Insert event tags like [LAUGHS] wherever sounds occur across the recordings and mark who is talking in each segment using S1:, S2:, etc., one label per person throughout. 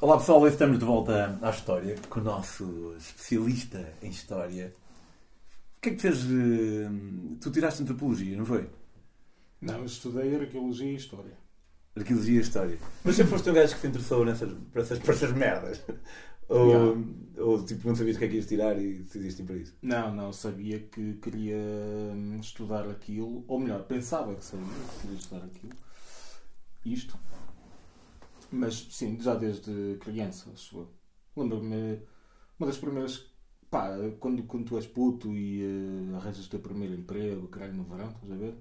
S1: Olá pessoal, estamos de volta à história com o nosso especialista em história. O que é que fez. eh, Tu tiraste antropologia, não foi?
S2: Não, eu estudei arqueologia e história.
S1: Arqueologia e história. Mas sempre foste um gajo que se interessou nessas, para, essas, para essas merdas. Ou, ou tipo, não sabias o que é que ias tirar e decidiste ir para isso.
S2: Não, não, sabia que queria hum, estudar aquilo, ou melhor, pensava que sabia que queria estudar aquilo. Isto. Mas sim, já desde criança, acho eu. Lembro-me, uma das primeiras. Pá, quando, quando tu és puto e eh, arranjas o teu primeiro emprego, caralho, no verão, estás a ver?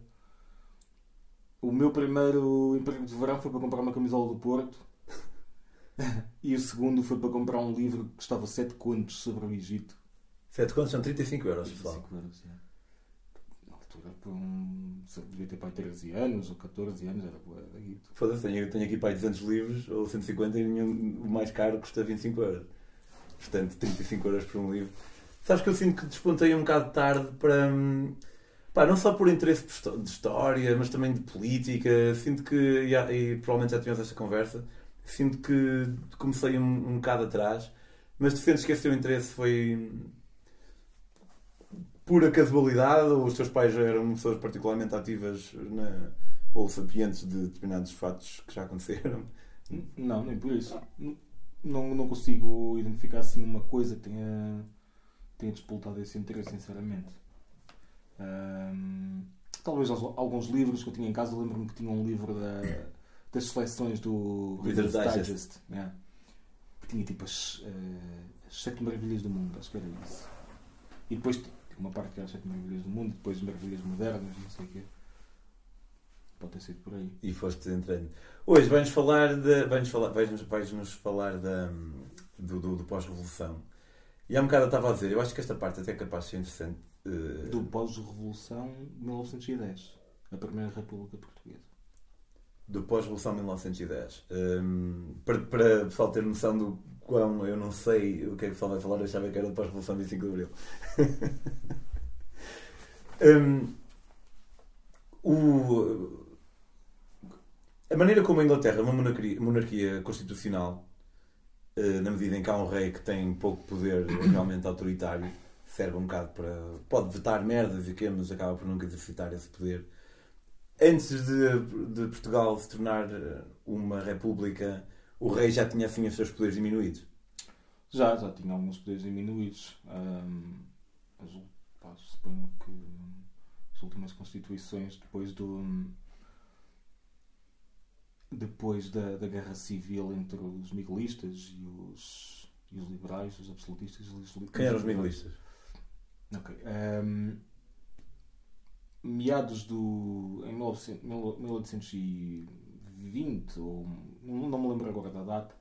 S2: O meu primeiro emprego de verão foi para comprar uma camisola do Porto. [LAUGHS] e o segundo foi para comprar um livro que custava 7 contos sobre o Egito.
S1: 7 contos são 35 euros, pessoal.
S2: 35 euros, já. Um, devia ter pai 13 anos ou 14 anos, era guito.
S1: Foda-se, tenho, tenho aqui aí 200 livros ou 150 e o mais caro custa 25 euros. Portanto, 35 euros por um livro. Sabes que eu sinto que despontei um bocado tarde para. hum, Pá, não só por interesse de história, mas também de política. Sinto que, e, e provavelmente já tivemos esta conversa, sinto que comecei um, um bocado atrás, mas tu sentes que esse teu interesse foi pura casualidade ou os teus pais eram pessoas particularmente ativas na, ou sapientes de determinados fatos que já aconteceram?
S2: Não, nem por isso. Não, não consigo identificar assim uma coisa que tenha, tenha despoltado esse interesse, sinceramente. Talvez al- alguns livros que eu tinha em casa, lembro-me que tinha um livro da, das seleções do
S1: Reader's
S2: Reader's
S1: Digest.
S2: yeah. que tinha tipo as, eh, as sete maravilhas do mundo, acho que era isso. E depois uma parte que era sete maravilhas do mundo, depois as maravilhas modernas, não sei o quê. Pode ter sido por aí.
S1: E foste entrando. Hoje vais falar de, vais falar, vais, vais nos falar da, do, do, do pós-revolução. E há um bocado eu estava a dizer, eu acho que esta parte até é capaz de ser interessante. eh,
S2: Do pós-revolução de 1910, a Primeira República Portuguesa.
S1: do pós-revolução 1910. Hum, para, para o pessoal ter noção do quão eu não sei o que é que o pessoal vai falar, eu achava que era do pós-revolução 25 de Abril. [LAUGHS] Hum, o- a maneira como a Inglaterra é uma monarquia, monarquia constitucional, eh, na medida em que há um rei que tem pouco poder [COUGHS] realmente autoritário, serve um bocado para. pode vetar merdas e o quê, mas acaba por nunca exercitar esse poder antes de, de Portugal se tornar eh, uma república, o rei já tinha assim os seus poderes diminuídos.
S2: Já, já tinha alguns poderes diminuídos. As, ul- pá, suponho que as últimas constituições, depois do. depois da, da guerra civil entre os miguelistas e os, e os liberais, os absolutistas e os li-
S1: Quem eram os miguelistas?
S2: Ok. Ahm, meados do. em 1900 1820, ou, não me lembro agora da data,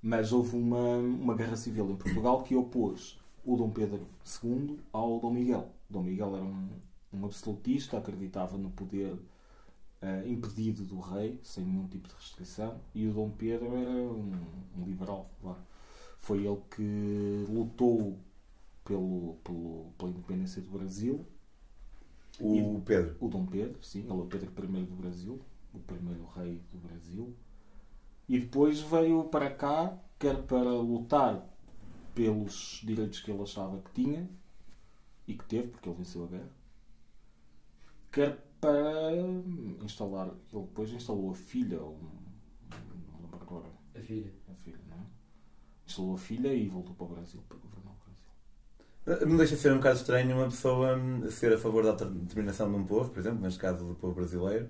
S2: mas houve uma, uma guerra civil em Portugal que opôs o Dom Pedro II ao Dom Miguel. Dom Miguel era um, um absolutista, acreditava no poder eh, impedido do rei, sem nenhum tipo de restrição, e o Dom Pedro era um, um liberal. Foi ele que lutou pelo, pelo, pela independência do Brasil.
S1: O Pedro.
S2: O Dom Pedro, sim, ele é o Pedro I do Brasil, o primeiro rei do Brasil. E depois veio para cá, quer para lutar pelos direitos que ele achava que tinha e que teve, porque ele venceu a guerra, quer para instalar. Ele depois instalou a filha, ou, não lembro agora,
S3: A filha.
S2: a filha, não é? Instalou a filha e voltou para o Brasil para governar o Brasil.
S1: Não deixa de ser um bocado estranho uma pessoa hum, ser a favor da autodeterminação de um povo, por exemplo, neste caso do povo brasileiro,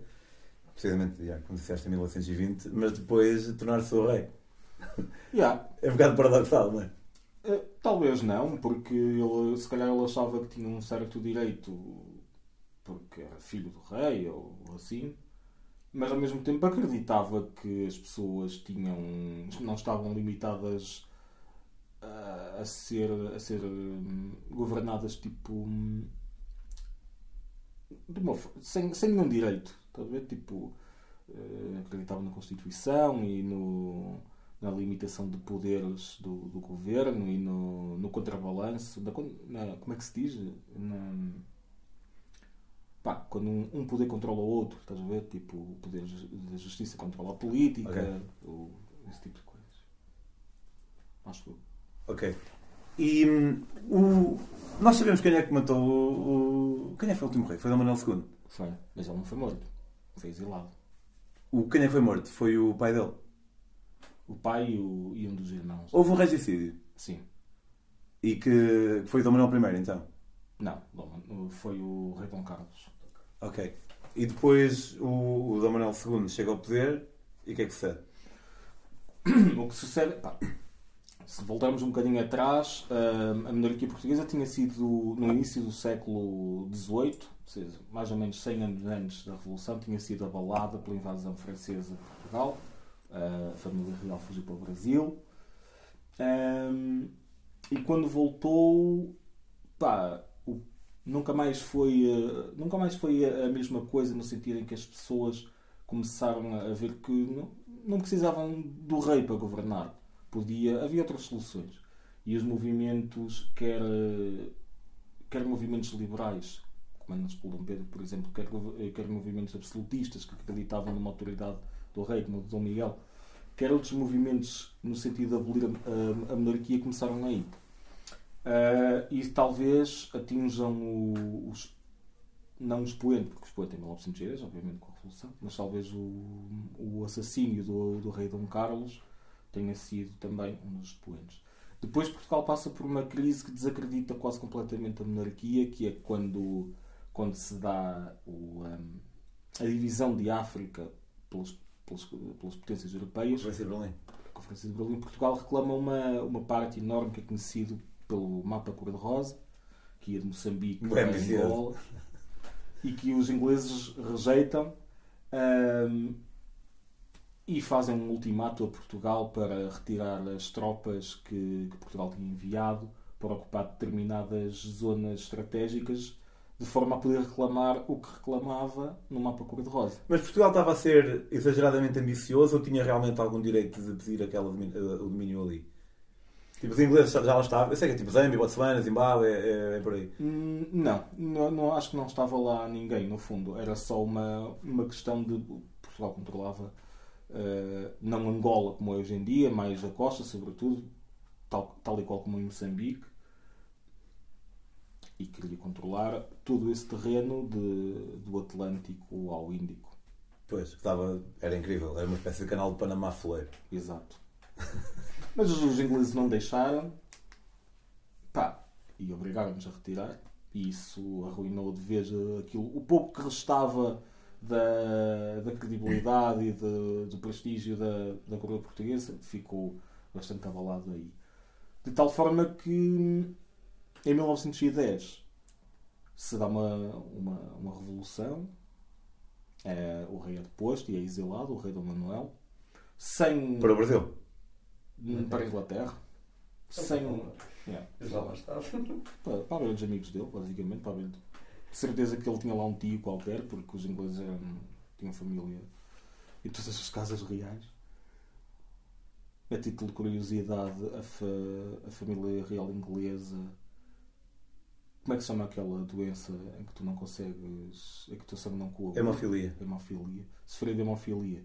S1: precisamente, já, como disseste, em 1920, mas depois tornar-se o rei.
S2: Yeah,
S1: É um bocado paradoxal, não é?
S2: Eh, Talvez não, porque ele, se calhar ele achava que tinha um certo direito porque era filho do rei ou assim, mas ao mesmo tempo acreditava que as pessoas tinham não estavam limitadas a, a ser a ser hum, governadas tipo hum, de uma, sem, sem nenhum direito, estás a ver? Tipo, eh, acreditava na Constituição e no, na limitação de poderes do, do governo e no, no contrabalanço, da, na- como é que se diz? Na, pá, quando um, um poder controla o outro, estás a ver? Tipo, o poder da justiça controla a política,
S1: Ok.
S2: ou esse tipo de coisas. acho eu.
S1: Ok. E hum, o... nós sabemos quem é que matou o- Quem é que foi o último rei? Foi Dom Manuel II.
S2: Foi. Mas ele não foi morto. Foi exilado.
S1: O quem é que foi morto? Foi o pai dele.
S2: O pai e, o, e um dos irmãos.
S1: Houve um regicídio.
S2: Sim.
S1: E que que foi Dom Manuel I, então.
S2: Não, Dom- foi o rei Dom Carlos.
S1: Ok. E depois o, o Dom Manuel II chega ao poder e o que é que sucede? [CLEARS THROAT]
S2: O que sucede, pá, se voltarmos um bocadinho atrás, hum, a monarquia portuguesa tinha sido, no início do século XVIII, seja, mais ou menos 100 anos antes da Revolução, tinha sido abalada pela invasão francesa de Portugal. A família real fugiu para o Brasil. Hum, e quando voltou, pá, o- nunca mais foi, eh, nunca mais foi a a mesma coisa no sentido em que as pessoas começaram a ver que não, não precisavam do rei para governar. Podia, havia outras soluções. E os movimentos, quer, eh, quer movimentos liberais, comandados por Dom Pedro, por exemplo, quer, eh, quer movimentos absolutistas que acreditavam numa autoridade do rei, como o de Dom Miguel, quer outros movimentos no sentido de abolir a, a- a monarquia, começaram aí. Ah, e talvez atinjam o- os não o expoente, porque o expoente é em 1910, obviamente com a Revolução, mas talvez o, o assassínio do, do rei Dom Carlos tenha sido também um dos expoentes. Depois Portugal passa por uma crise que desacredita quase completamente a monarquia, que é quando, quando se dá o, hum, a divisão de África pelas, pelas, pelas potências europeias.
S1: Vai ser Berlim.
S2: Conferência de Berlim, Portugal reclama uma, uma parte enorme que é conhecido pelo mapa cor-de-rosa, que ia de Moçambique
S1: Bem
S2: a
S1: ambicioso.
S2: Angola, e que os ingleses rejeitam ahm, e fazem um ultimato a Portugal para retirar as tropas que, que Portugal tinha enviado para ocupar determinadas zonas estratégicas de forma a poder reclamar o que reclamava no mapa cor-de-rosa.
S1: Mas Portugal estava a ser exageradamente ambicioso ou tinha realmente algum direito de pedir aquele domínio, eh, o domínio ali? Tipo, os ingleses já lá estavam. Eu sei que é tipo Zâmbia, Botswana, Zimbábue, é, é, é por aí.
S2: Hum, Não, não, não, acho que não estava lá ninguém, no fundo. Era só uma, uma questão de. Portugal controlava eh, não Angola como é hoje em dia, mais a costa, sobretudo, tal, tal e qual como em Moçambique, e queria controlar todo esse terreno de, do Atlântico ao Índico.
S1: Pois, estava, era incrível. Era uma espécie de canal de Panamá foleiro.
S2: Exato. [LAUGHS] Mas os, os ingleses não deixaram, pá, e obrigaram-nos a retirar. E isso arruinou de vez aquilo, o pouco que restava da, da credibilidade e de- do prestígio da, da coroa portuguesa ficou bastante abalado aí. De tal forma que em 1910 se dá uma, uma, uma revolução, eh, o rei é deposto e é exilado, o rei Dom Manuel, sem
S1: Para o Brasil.
S2: Hum, para a Inglaterra. Sem um. Yeah.
S3: Já lá estava.
S2: Para, para os amigos dele, basicamente. Para ver. De certeza que ele tinha lá um tio qualquer, porque os ingleses eram, tinham família em todas as casas reais. A título de curiosidade, a, fa- a família real inglesa. Como é que se chama aquela doença em que tu não consegues. em que o teu sangue não coa?
S1: Hemofilia.
S2: hemofilia, sofreu de hemofilia.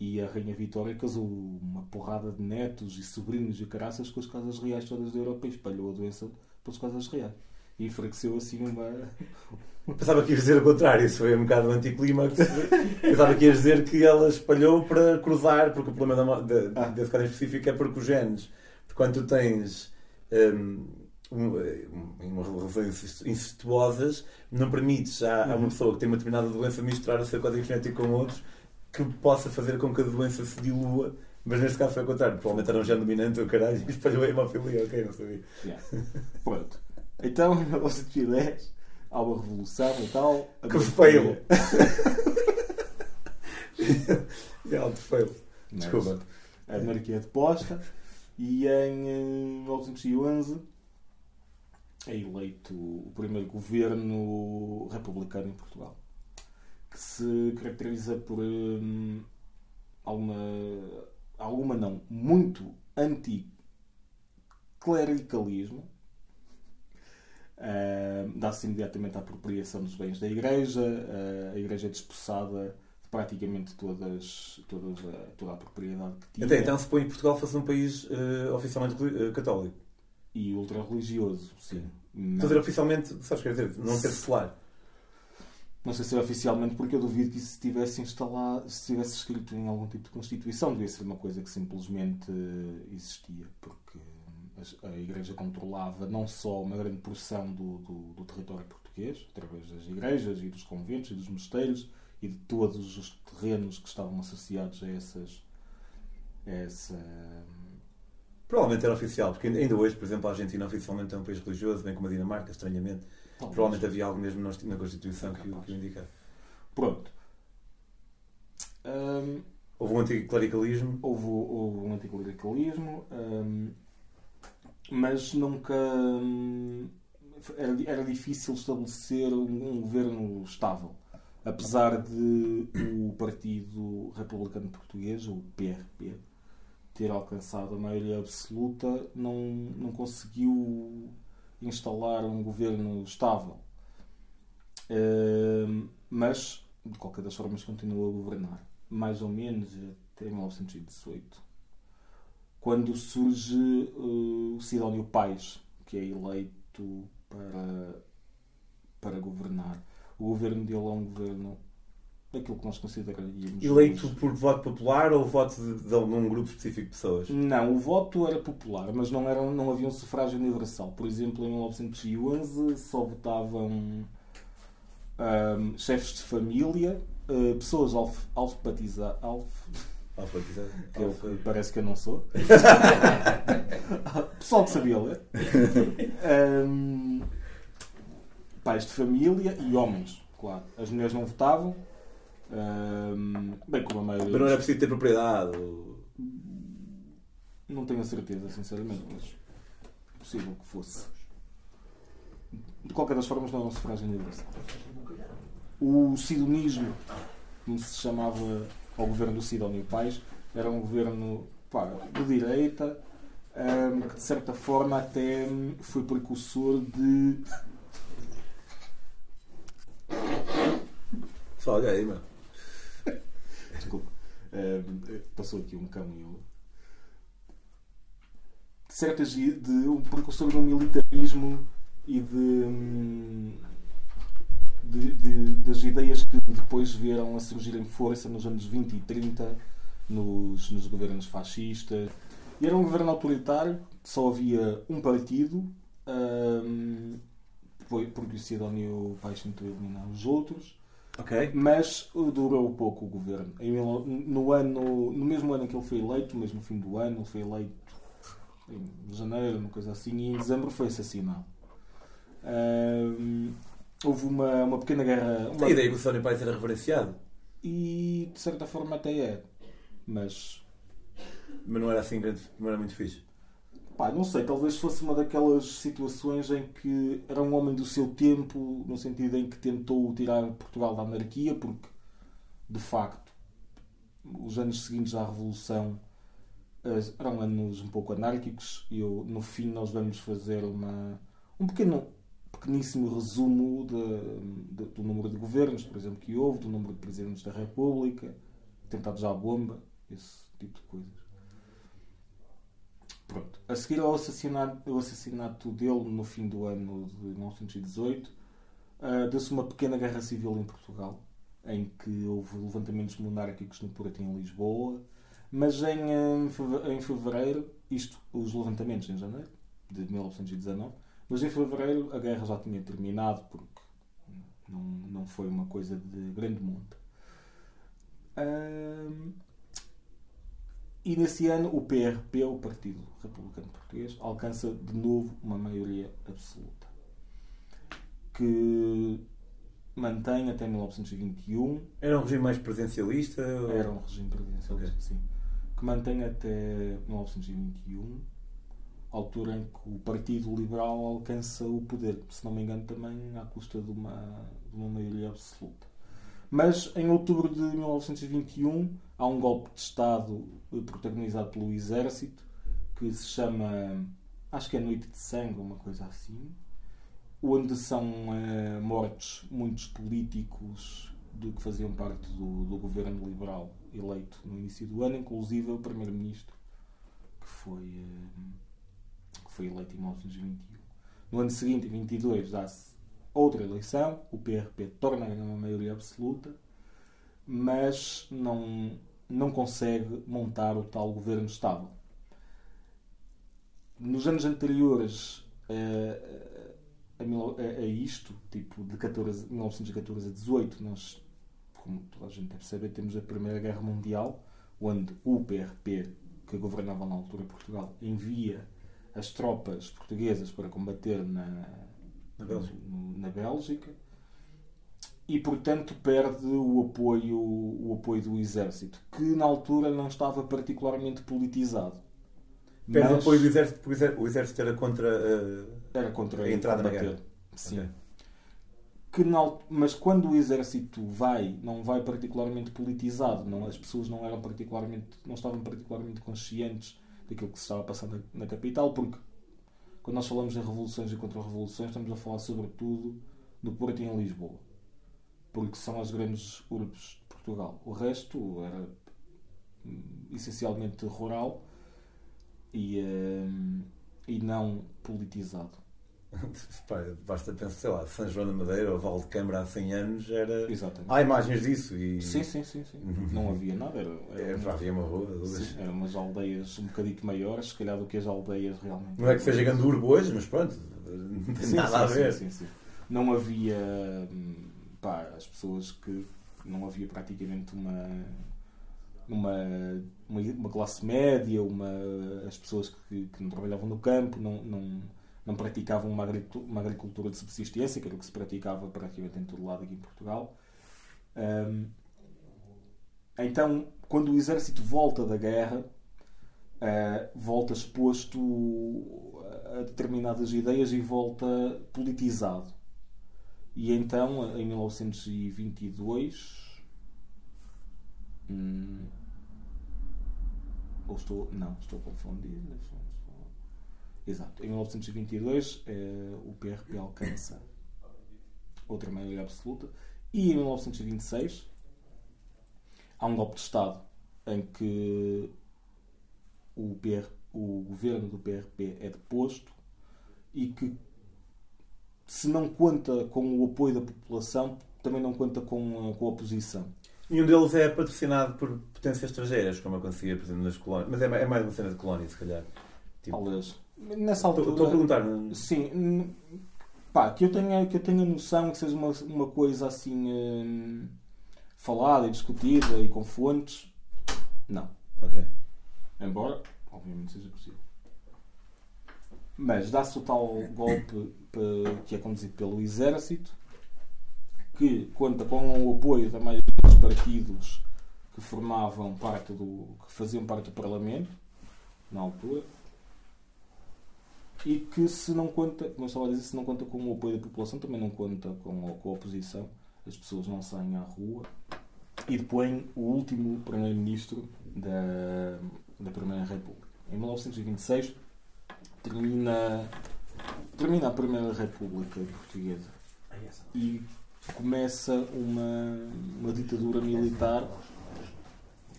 S2: E a Rainha Vitória casou uma porrada de netos e sobrinhos e caraças com as casas reais todas da Europa e espalhou a doença pelas casas reais. E enfraqueceu assim uma.
S1: Pensava que ias dizer o contrário, isso foi um bocado anticlímax. Pensava que ias dizer que ela espalhou para cruzar, porque o problema da, de-
S2: Ah.
S1: desse caso em específico é porque os genes, quando tu tens hum, um, uma relações incestuosas, não permites a, a
S2: Uhum.
S1: uma pessoa que tem uma determinada doença misturar o seu código genético com outros que possa fazer com que a doença se dilua. Mas neste caso foi o contrário, provavelmente era um gene dominante, o caralho, e espalhou a hemofilia, ok, não sabia.
S2: Yeah. [LAUGHS] Pronto. Então, [LAUGHS] em 1910, há uma revolução e tal.
S1: Que fail! É alto [LAUGHS] fail.
S2: Mas
S1: Desculpa.
S2: A monarquia é deposta e em eh, 1911 é eleito o primeiro governo republicano em Portugal que se caracteriza por hum, alguma, alguma não, muito anticlericalismo. Uh, Dá-se imediatamente a apropriação dos bens da Igreja, uh, a Igreja é despossada praticamente todas, todas a, toda a propriedade que tinha.
S1: Até então se põe Portugal fosse um país uh, oficialmente católico.
S2: E ultra-religioso, sim.
S1: Estou a dizer oficialmente, sabes quer dizer, não ser secular.
S2: Não sei se é oficialmente, porque eu duvido que isso estivesse instalado, se estivesse escrito em algum tipo de Constituição. Devia ser uma coisa que simplesmente existia, porque a Igreja controlava não só uma grande porção do, do, do território português, através das igrejas e dos conventos e dos mosteiros e de todos os terrenos que estavam associados a essas. A essa...
S1: Provavelmente era oficial, porque ainda hoje, por exemplo, a Argentina oficialmente é um país religioso, bem como a Dinamarca, estranhamente. Talvez. Provavelmente havia algo mesmo na Constituição que, que o indicava.
S2: Pronto.
S1: Um, houve um anticlericalismo.
S2: Houve, houve um anticlericalismo. Um, mas nunca hum, era, era difícil estabelecer um, um, governo estável. Apesar de o Partido Republicano Português, o PRP, ter alcançado a maioria absoluta, não, não conseguiu instalar um governo estável. Uh, mas, de qualquer das formas, continua a governar. Mais ou menos até 1918 quando surge uh, o Sidónio Pais, que é eleito para, para governar. O governo dele é um governo daquilo que nós consideraríamos.
S1: Eleito por voto popular ou voto de, de, um grupo específico de pessoas?
S2: Não, o voto era popular, mas não, era, não havia um sufrágio universal. Por exemplo, em 1911 só votavam um, chefes de família, uh, pessoas alf, alfabetizadas. Alf,
S1: Alfabetizado.
S2: Que eu, parece que eu não sou. [LAUGHS] Pessoal que sabia ler. Um, pais de família e homens, claro. As mulheres não votavam. Um, bem como a maioria.
S1: Mas não era preciso ter propriedade? Ou...
S2: Não tenho a certeza, sinceramente, mas é possível que fosse. De qualquer das formas, não é um sufrágio universal. O sidonismo, como se chamava ao governo do Sidónio Pais. Era um governo pá, de direita, um, que de certa forma até foi precursor de.
S1: Só olha aí, mano.
S2: Desculpa. Um, passou aqui um caminho. De certas. de um precursor um militarismo e de. Hum, de, de, das ideias que depois vieram a surgir em força nos anos 20 e 30 nos, nos governos fascistas. E era um governo autoritário, só havia um partido, um, porque o Sidónio Paes tentou eliminar os outros.
S1: Okay.
S2: Mas durou pouco o governo. No, ano, no mesmo ano em que ele foi eleito, mas no fim do ano, ele foi eleito em janeiro, uma coisa assim, e em dezembro foi assassinado. Houve uma, uma pequena guerra. Uma...
S1: A ideia que o Sónia Pais era reverenciado.
S2: E de certa forma até é. Mas.
S1: Mas não era assim grande, não era muito fixe.
S2: Pá, não sei, talvez fosse uma daquelas situações em que era um homem do seu tempo, no sentido em que tentou tirar Portugal da anarquia, porque de facto os anos seguintes à Revolução eh, eram anos um pouco anárquicos e eu, no fim nós vamos fazer uma, um pequeno pequeníssimo resumo de, de, do número de governos, por exemplo, que houve, do número de presidentes da República, tentados à bomba, esse tipo de coisas. Pronto. A seguir ao assassinato, ao assassinato dele no fim do ano de 1918, uh, ah, deu-se uma pequena guerra civil em Portugal, em que houve levantamentos monárquicos no Porto em Lisboa, mas em, em fevereiro, isto, os levantamentos em janeiro de 1919, mas em fevereiro a guerra já tinha terminado porque não, não foi uma coisa de grande monta. E nesse ano o PRP, o Partido Republicano Português, alcança de novo uma maioria absoluta. Que mantém até 1921.
S1: Era um regime mais presidencialista? Ou...
S2: Era um regime presidencialista, okay. sim. Que mantém até 1921 altura em que o Partido Liberal alcança o poder, se não me engano, também à custa de uma, de uma maioria absoluta. Mas em outubro de 1921 há um golpe de Estado eh, protagonizado pelo Exército que se chama, acho que é Noite de Sangue, uma coisa assim, onde são uh, mortos muitos políticos do que faziam parte do, do governo liberal eleito no início do ano, inclusive o primeiro-ministro que foi, eh, que foi eleito em 1921. No ano seguinte, em 22, dá-se outra eleição, o PRP torna a uma maioria absoluta, mas não, não consegue montar o tal governo estável. Nos anos anteriores a, a, a isto, tipo de 14, 1914 a 18, nós, como toda a gente deve saber, temos a Primeira Guerra Mundial, onde o PRP, que governava na altura Portugal, envia as tropas portuguesas para combater na,
S1: Na Bélgica.
S2: na Bélgica e portanto perde o apoio, o apoio do exército, que na altura não estava particularmente politizado.
S1: Perde o apoio do exército porque o exército- era contra. eh,
S2: era contra
S1: a entrada na guerra.
S2: Sim.
S1: Ok.
S2: Que na mas quando o exército vai, não vai particularmente politizado, não, as pessoas não eram particularmente, não estavam particularmente conscientes daquilo que se estava passando na, na capital, porque quando nós falamos em revoluções e contra-revoluções, estamos a falar sobretudo do Porto e em Lisboa, porque são as grandes urbes de Portugal. O resto era hum, essencialmente rural e, hum, e não politizado. [LAUGHS]
S1: Basta pensar, sei lá, São João da Madeira ou Val de Câmara há 100 anos era.
S2: Exatamente.
S1: Há imagens disso e.
S2: Sim, sim, sim, sim. Não havia nada. Era,
S1: É,
S2: era
S1: pá, havia uma rua,
S2: sim, eram umas aldeias um bocadinho maiores, se calhar, do que as aldeias realmente.
S1: Não é que seja grande urbo hoje, mas pronto, não tem
S2: Sim,
S1: nada
S2: sim,
S1: a
S2: sim,
S1: ver.
S2: sim, sim. Não havia. hum, Pá, as pessoas que. Não havia praticamente uma. Uma, uma, uma classe média, uma, as pessoas que, que não trabalhavam no campo, não, não, não praticavam uma agricultura, uma agricultura de subsistência, que era o que se praticava praticamente em todo lado aqui em Portugal. Hum, então, quando o exército volta da guerra, eh, volta exposto a determinadas ideias e volta politizado. E então, em 1922. hum, ou estou. Não, estou confundido. deixa-me só- Exato. Em 1922, eh, o PRP alcança outra maioria absoluta. E em 1926 há um golpe de Estado em que o, PR, o governo do PRP é deposto e que se não conta com o apoio da população, também não conta com a, com a oposição.
S1: Nenhum deles é patrocinado por potências estrangeiras, como acontecia, por exemplo, nas colónias. Mas é, mais- é mais uma cena de colónia, se calhar. Tipo,
S2: Talvez. Nessa altura.
S1: estou a perguntar,
S2: Sim. Pá, que eu tenha, que eu tenha noção que seja uma, uma coisa assim hum, falada e discutida e com fontes. Não.
S1: Ok.
S2: Embora, obviamente, seja possível. Mas dá-se o tal golpe pe- que é conduzido pelo Exército, que conta com o apoio da maioria dos partidos que formavam parte do. que faziam parte do Parlamento, na altura, e que se não conta, como eu estava a dizer, se não conta com o apoio da população, também não conta com a, com a oposição. As pessoas não saem à rua e depõem o último primeiro-ministro da, da Primeira República. Em 1926 termina, termina a Primeira República Portuguesa e começa uma, uma ditadura militar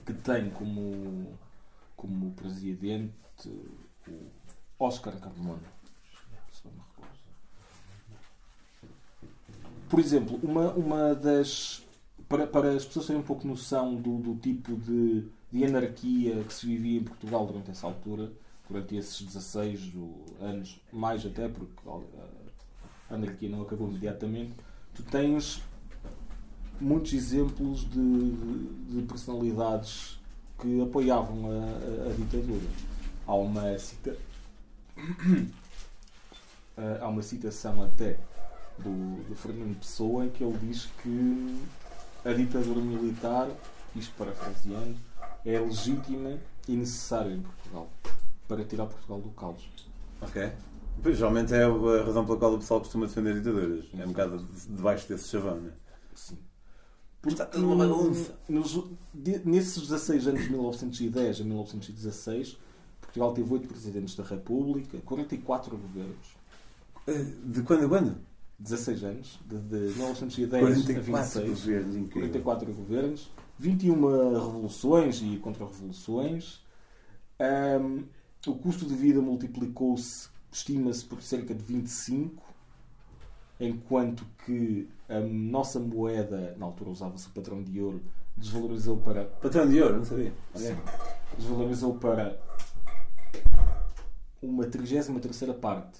S2: que tem como, como presidente o Oscar Carmona. Por exemplo, uma, uma das. Para, para as pessoas terem um pouco noção do, do tipo de, de anarquia que se vivia em Portugal durante essa altura, durante esses 16 do- anos, mais até, porque a anarquia não acabou imediatamente, tu tens muitos exemplos de, de- de personalidades que apoiavam a, a- a ditadura. Há uma cita... [CLEARS THROAT] há uma citação até do, do Fernando Pessoa em que ele diz que a ditadura militar, isto parafraseando, é legítima e necessária em Portugal para tirar Portugal do caos.
S1: Ok. Pois, geralmente é a razão pela qual o pessoal costuma defender ditaduras. É um bocado debaixo desse chavão, não é?
S2: Sim.
S1: Está tudo uma bagunça.
S2: Nos, nesses 16 anos de 1910 a 1916, Portugal teve 8 presidentes da República, 44 governos.
S1: Eh, De quando a quando?
S2: 16 anos, de, de 1910 a
S1: 44
S2: 26.
S1: governos, incrível.
S2: 44 governos, 21 revoluções e contra-revoluções. Ahm, o custo de vida multiplicou-se, estima-se, por cerca de 25, enquanto que a nossa moeda, na altura usava-se o padrão de ouro, desvalorizou para.
S1: Patrão de ouro, não sabia.
S2: Sim. Desvalorizou para uma 33 parte.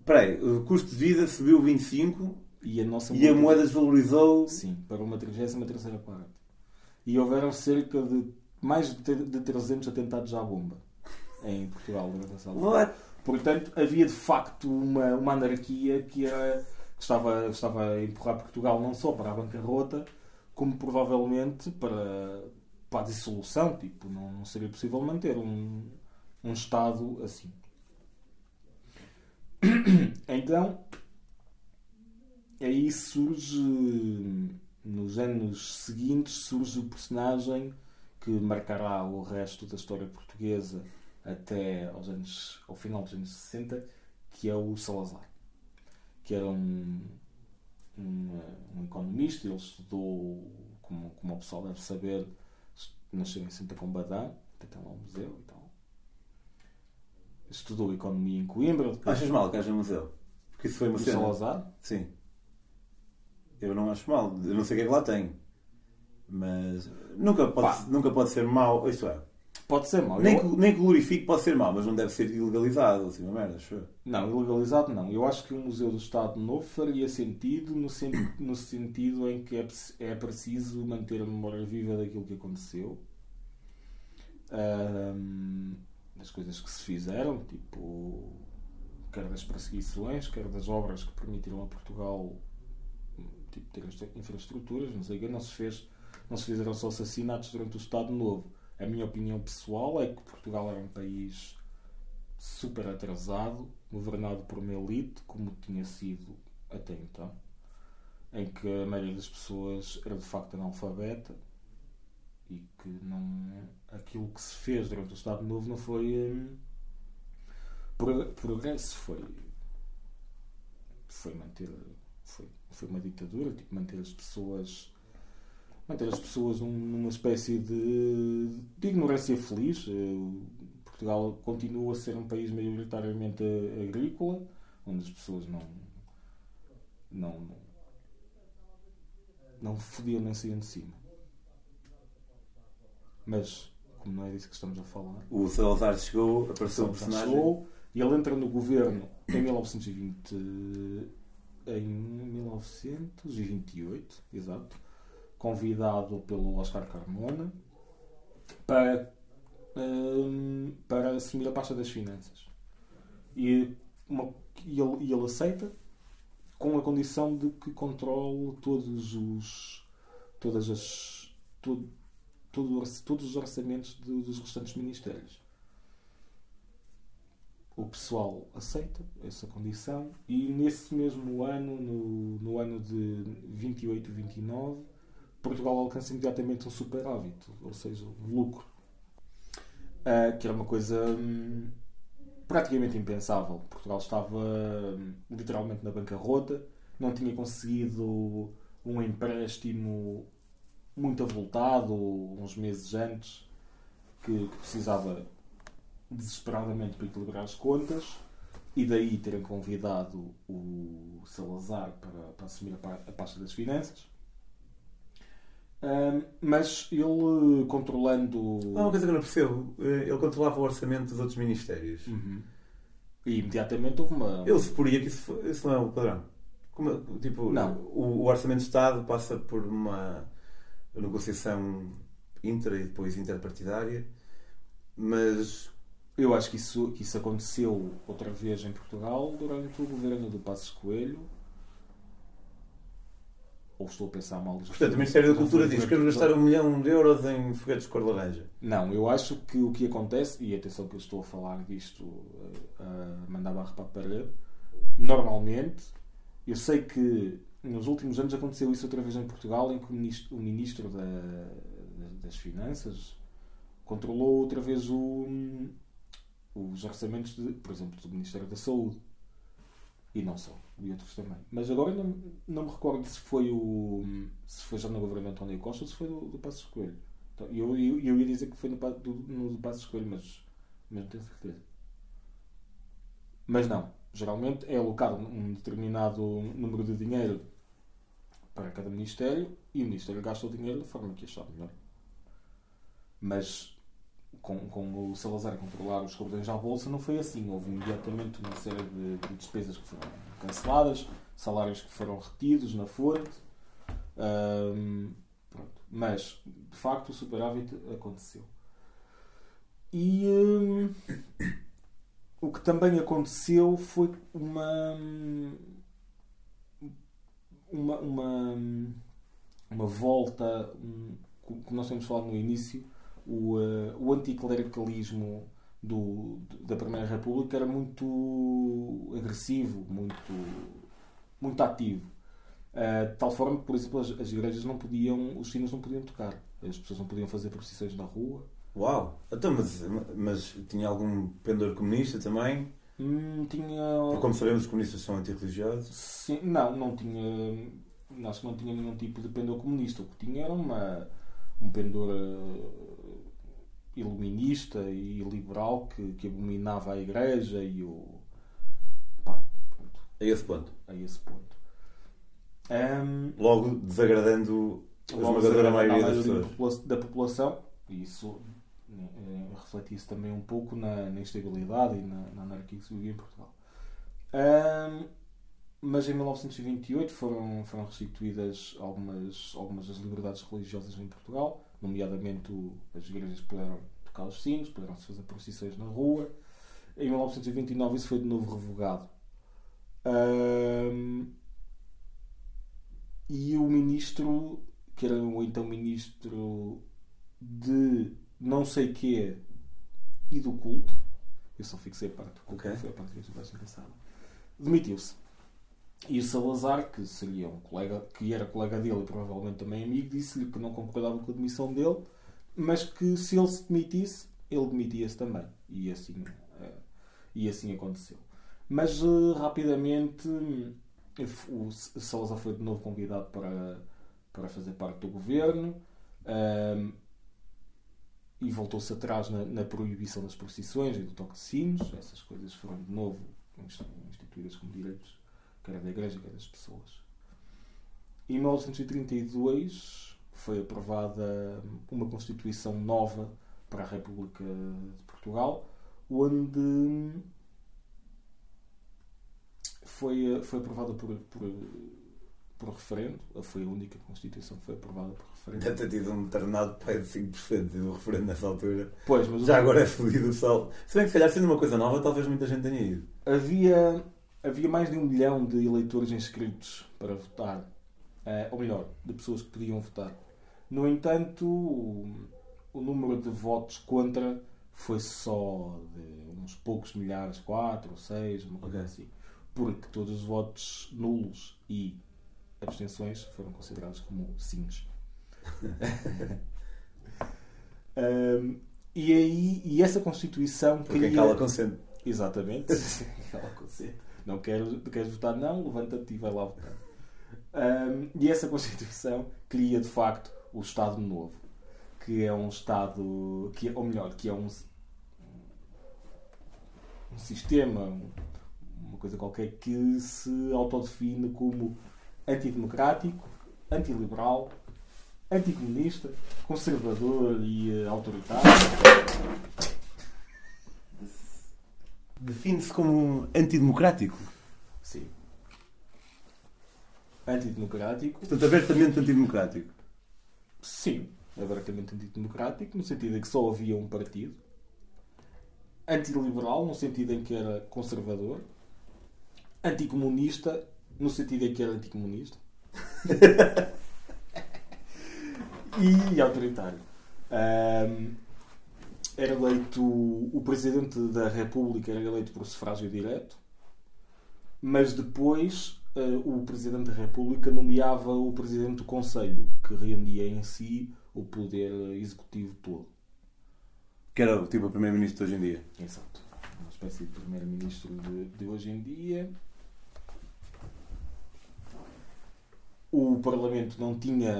S1: Espera aí, o custo de vida subiu 25
S2: E a nossa
S1: e a moeda desvalorizou.
S2: Sim, para uma 33 parte. E houveram cerca de mais de de 300 atentados à bomba em Portugal durante essa altura. Portanto, havia de facto uma, uma anarquia que, era, que estava, estava a empurrar Portugal não só para a bancarrota, como provavelmente para, para a dissolução. Tipo, não, não seria possível manter um, um Estado assim. [CLEARS THROAT] Então, aí surge, nos anos seguintes, surge o personagem que marcará o resto da história portuguesa até aos anos, ao final dos anos 60, que é o Salazar. Que era um, um, um economista, ele estudou, como, como o pessoal deve saber, nasceu em Santa Combadã, até tem lá um museu e tal. Estudou economia em Coimbra, depois
S1: Achas mal que haja um museu? Porque isso foi uma cena.
S2: Salazar.
S1: Sim. Eu não acho mal. Eu não sei o que é que lá tem. Mas nunca pode,
S2: Pá.
S1: nunca pode ser mau. Isto é,
S2: Pode ser mau.
S1: nem,
S2: Eu-
S1: que- nem que glorifique pode ser mau, mas não deve ser ilegalizado. Assim, uma merda, acho eu.
S2: Não, ilegalizado não. Eu acho que o Museu do Estado Novo faria sentido no, sen- no sentido em que é, preci- é preciso manter a memória viva daquilo que aconteceu. Ahm, das coisas que se fizeram, tipo, quer das perseguições, quer das obras que permitiram a Portugal tipo, ter infraestruturas, não sei o quê, não se fez, não se fizeram só assassinatos durante o Estado Novo. A minha opinião pessoal é que Portugal era um país super atrasado, governado por uma elite, como tinha sido até então, em que a maioria das pessoas era de facto analfabeta e que não aquilo que se fez durante o Estado Novo não foi hum, pro- progresso, foi foi manter foi, foi uma ditadura, tipo manter as pessoas manter as pessoas num- numa espécie de, de ignorância feliz. Eh, Portugal continua a ser um país maioritariamente agrícola, onde as pessoas não não não fodiam nem saíam de cima. Mas, como não é disso que estamos a falar,
S1: O Salazar chegou, apareceu o personagem.
S2: chegou e ele entra no governo em 1920 em 1928, exato, convidado pelo Oscar Carmona para, hum, para assumir a pasta das finanças. E, uma- e ele, e ele aceita com a condição de que controle todos os todas as todo, todo, todos os orçamentos dos restantes ministérios. O pessoal aceita essa condição e nesse mesmo ano, no, no ano de 28 e 29, Portugal alcança imediatamente um superávit, ou seja, um lucro. Ah, que era uma coisa hum, praticamente impensável. Portugal estava hum, literalmente na bancarrota, não tinha conseguido um empréstimo muito avultado uns meses antes, que, que precisava desesperadamente para equilibrar as contas, e daí terem convidado o Salazar para, para assumir a, a pasta das finanças. Mas ele controlando.
S1: Há uma coisa que eu não percebo. Eh, Ele controlava o orçamento dos outros ministérios.
S2: Uhum. E imediatamente houve uma.
S1: Ele suporia que isso, isso não é o padrão. Como, tipo,
S2: Não.
S1: O, o orçamento de Estado passa por uma negociação intra e depois interpartidária, mas
S2: Eu acho que isso, que isso aconteceu outra vez em Portugal durante o governo do Passos Coelho. Ou estou a pensar mal dos
S1: portanto, o Ministério da Cultura diz que quero gastar um milhão de euros em foguetes de cor laranja.
S2: Não, eu acho que o que acontece, e atenção que eu estou a falar disto eh, a mandar barro para a parede, normalmente, eu sei que nos últimos anos aconteceu isso outra vez em Portugal, em que o ministro, o ministro da- das Finanças controlou outra vez o- os orçamentos, de, por exemplo, do Ministério da Saúde. E não só, e outros também. Mas agora não, não me recordo se foi o. se foi já no governo António Costa ou se foi do, do Passos Coelho. Então, eu, eu, eu ia dizer que foi no, do, no do Passos Coelho, mas, mas não tenho certeza. Mas não. Geralmente é alocado um determinado número de dinheiro para cada Ministério e o Ministério gasta o dinheiro da forma que achar melhor. Mas com, com o Salazar a controlar os cordões à Bolsa não foi assim. Houve imediatamente uma série de, de despesas que foram canceladas, salários que foram retidos na fonte. Pronto. Mas, de facto, o superávit aconteceu. E hum, o que também aconteceu foi uma uma, uma, uma volta, um, como nós temos falado no início, o, uh, o anticlericalismo do, da Primeira República era muito agressivo, muito, muito ativo. Uh, de tal forma que, por exemplo, as, as igrejas não podiam, os sinos não podiam tocar, as pessoas não podiam fazer procissões na rua.
S1: Uau! Então, mas, mas tinha algum pendor comunista também?
S2: Hum, tinha.
S1: Porque, como sabemos, os comunistas são antirreligiosos.
S2: Sim, não, não tinha. Acho que não tinha nenhum tipo de pendor comunista. O que tinha era uma, um pendor uh, iluminista e liberal que, que abominava a igreja e o. Pá, pronto,
S1: A esse ponto.
S2: a esse ponto. Um,
S1: Logo desagradando a
S2: logo a
S1: maioria das pessoas.
S2: da popula- da população, e isso eh, refletia-se também um pouco na, na instabilidade e na, na anarquia que se vivia em Portugal. Ahm, mas em 1928 foram, foram restituídas algumas, algumas das liberdades religiosas em Portugal, nomeadamente o- as igrejas puderam tocar os sinos, puderam se fazer procissões na rua. Em 1929 isso foi de novo revogado. Ahm, e o ministro, que era o então ministro de não sei quê e do culto, eu só fixei a parte do culto,
S1: Ok.
S2: foi a parte que eu mais engraçada, demitiu-se. E o Salazar, que seria um colega, que era colega dele e provavelmente também amigo, disse-lhe que não concordava com a demissão dele, mas que se ele se demitisse, ele demitia-se também. E assim, eh, e assim aconteceu. Mas eh, rapidamente o Salazar foi de novo convidado para, para fazer parte do governo ahm, e voltou-se atrás na, na proibição das procissões e do toque de sinos. Essas coisas foram de novo inst- instituídas como direitos, quer da Igreja, quer das pessoas. Em 1932 foi aprovada uma Constituição nova para a República de Portugal, onde foi, foi aprovada por, por, por referendo. Foi a única Constituição que foi aprovada por referendo.
S1: Deve ter tido um determinado pai de 5% do referendo nessa altura.
S2: Pois, mas
S1: Já agora é fodido o sol. Se bem que, se calhar, sendo uma coisa nova, talvez muita gente tenha ido.
S2: havia, havia mais de um milhão de eleitores inscritos para votar. Eh, ou melhor, de pessoas que podiam votar. No entanto, o, número de votos contra foi só de uns poucos milhares, 4 ou 6, uma coisa assim. Porque todos os votos nulos e abstenções foram considerados como sims. [LAUGHS] Ahm, e aí, e essa Constituição
S1: Porque
S2: queria-
S1: cala consente.
S2: Exatamente. [LAUGHS] Aquela coisa. Não queres, queres votar? Não, levanta-te e vai lá votar. Ahm, e essa [LAUGHS] Constituição cria de facto o Estado Novo, que é um Estado, que, ou melhor, que é um, um sistema, um- uma coisa qualquer, que se autodefine como antidemocrático, antiliberal, anticomunista, conservador e eh, autoritário.
S1: Define-se como antidemocrático.
S2: Sim. Antidemocrático.
S1: Portanto, abertamente antidemocrático.
S2: Sim, abertamente antidemocrático, no sentido em que só havia um partido. Antiliberal, no sentido em que era conservador. Anticomunista, no sentido em que era anticomunista. [LAUGHS] [LAUGHS] e autoritário. Ahm, era eleito o presidente da República era eleito por sufrágio direto, mas depois uh, o presidente da República nomeava o presidente do Conselho, que rendia em si o poder executivo todo.
S1: Que era tipo o primeiro-ministro de hoje em dia.
S2: Exato. Uma espécie de primeiro-ministro de, de hoje em dia. O Parlamento não tinha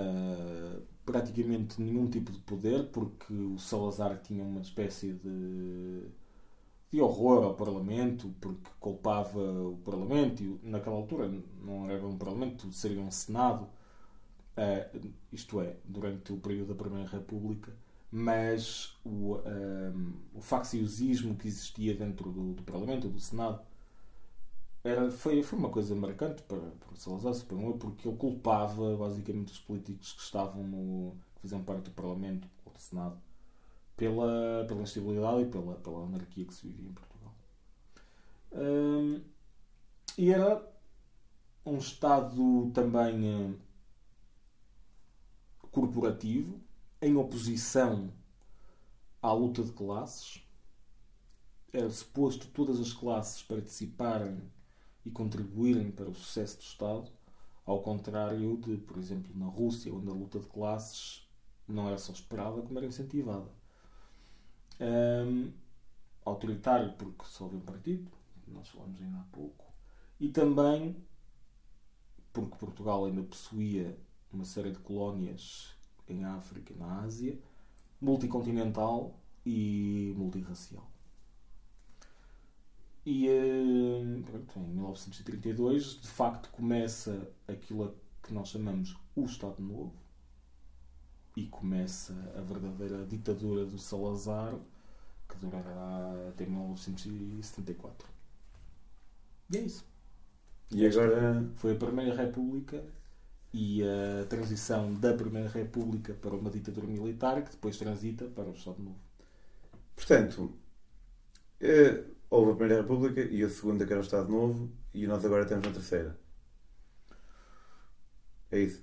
S2: praticamente nenhum tipo de poder, porque o Salazar tinha uma espécie de, de horror ao Parlamento, porque culpava o Parlamento, e naquela altura não era um Parlamento, seria um Senado, uh, isto é, durante o período da Primeira República, mas o, um, ehm, o facciosismo que existia dentro do, do Parlamento, do Senado, era, foi, foi uma coisa marcante para, para Salazar, eu, porque ele culpava basicamente os políticos que estavam no. que faziam parte do Parlamento ou do Senado pela, pela instabilidade e pela, pela anarquia que se vivia em Portugal. Hum, e era um Estado também hum, corporativo, em oposição à luta de classes. Era suposto todas as classes participarem e contribuírem para o sucesso do Estado, ao contrário de, por exemplo, na Rússia, onde a luta de classes não era só esperada, como era incentivada. Um, autoritário, porque só havia um partido, nós falamos ainda há pouco, e também porque Portugal ainda possuía uma série de colónias em África e na Ásia, multicontinental e multirracial. E eh, em 1932, de facto, começa aquilo que nós chamamos o Estado Novo e começa a verdadeira ditadura do Salazar, que durará até 1974. E é isso.
S1: E agora.
S2: Foi a Primeira República e a transição da Primeira República para uma ditadura militar que depois transita para o Estado Novo.
S1: Portanto, eh, houve a Primeira República e a Segunda, que era o Estado Novo, e nós agora temos a Terceira. É isso.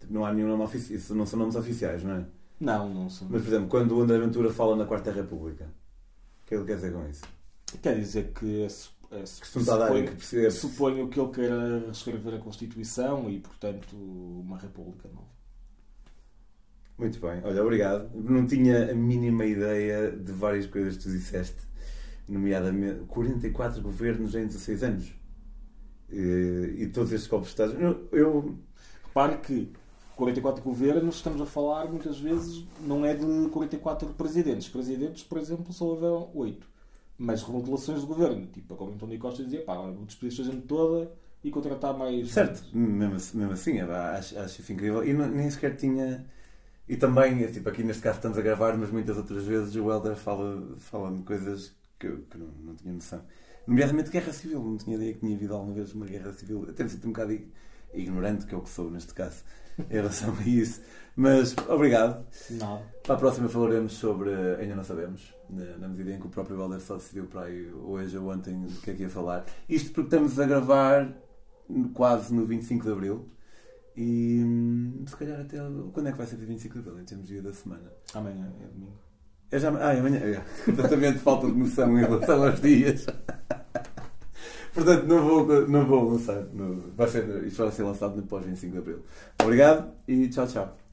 S1: Tipo, não há nenhum nome oficial. Isso não são nomes oficiais, não é?
S2: Não, não são.
S1: Mas, por exemplo, quando o André Ventura fala na Quarta República, o que é que ele quer dizer com isso?
S2: Quer dizer que é, é,
S1: que suponho, que
S2: suponho que ele queira reescrever a Constituição e, portanto, uma República nova.
S1: Muito bem, olha, obrigado. Não tinha a mínima ideia de várias coisas que tu disseste nomeadamente 44 governos em 16 anos. E, e todos estes golpes de Estado. Eu, eu...
S2: Repare que 44 governos, estamos a falar muitas vezes, não é de 44 presidentes. Presidentes, por exemplo, só houveram 8. Mas remodelações de governo, tipo a António Costa dizia, pá, vou despedir esta gente toda e contratar mais.
S1: Certo, mesmo, assim, assim, acho, acho isso incrível. E não, nem sequer tinha. E também, tipo, aqui neste caso estamos a gravar, mas muitas outras vezes o Helder fala, fala de coisas que eu, que não, não tinha noção. Nomeadamente guerra civil, não tinha ideia que tinha havido alguma vez uma guerra civil. Até me sinto um bocado ignorante, que é o que sou neste caso, em relação a isso. Mas obrigado.
S2: Nada.
S1: Para a próxima falaremos sobre. Ainda não sabemos, na, medida em que o próprio Valder só decidiu para aí hoje ou ontem do que é que ia falar. Isto porque estamos a gravar quase no 25 de Abril. E hum, se calhar até. Quando é que vai ser o 25 de Abril, em termos de dia da semana?
S2: Amanhã é domingo.
S1: É já... Ah, é amanhã. É. Completamente falta de noção em relação aos dias. Portanto, não vou, não vou lançar. vai ser, isto vai ser lançado no pós-25 de Abril. Obrigado e tchau, tchau.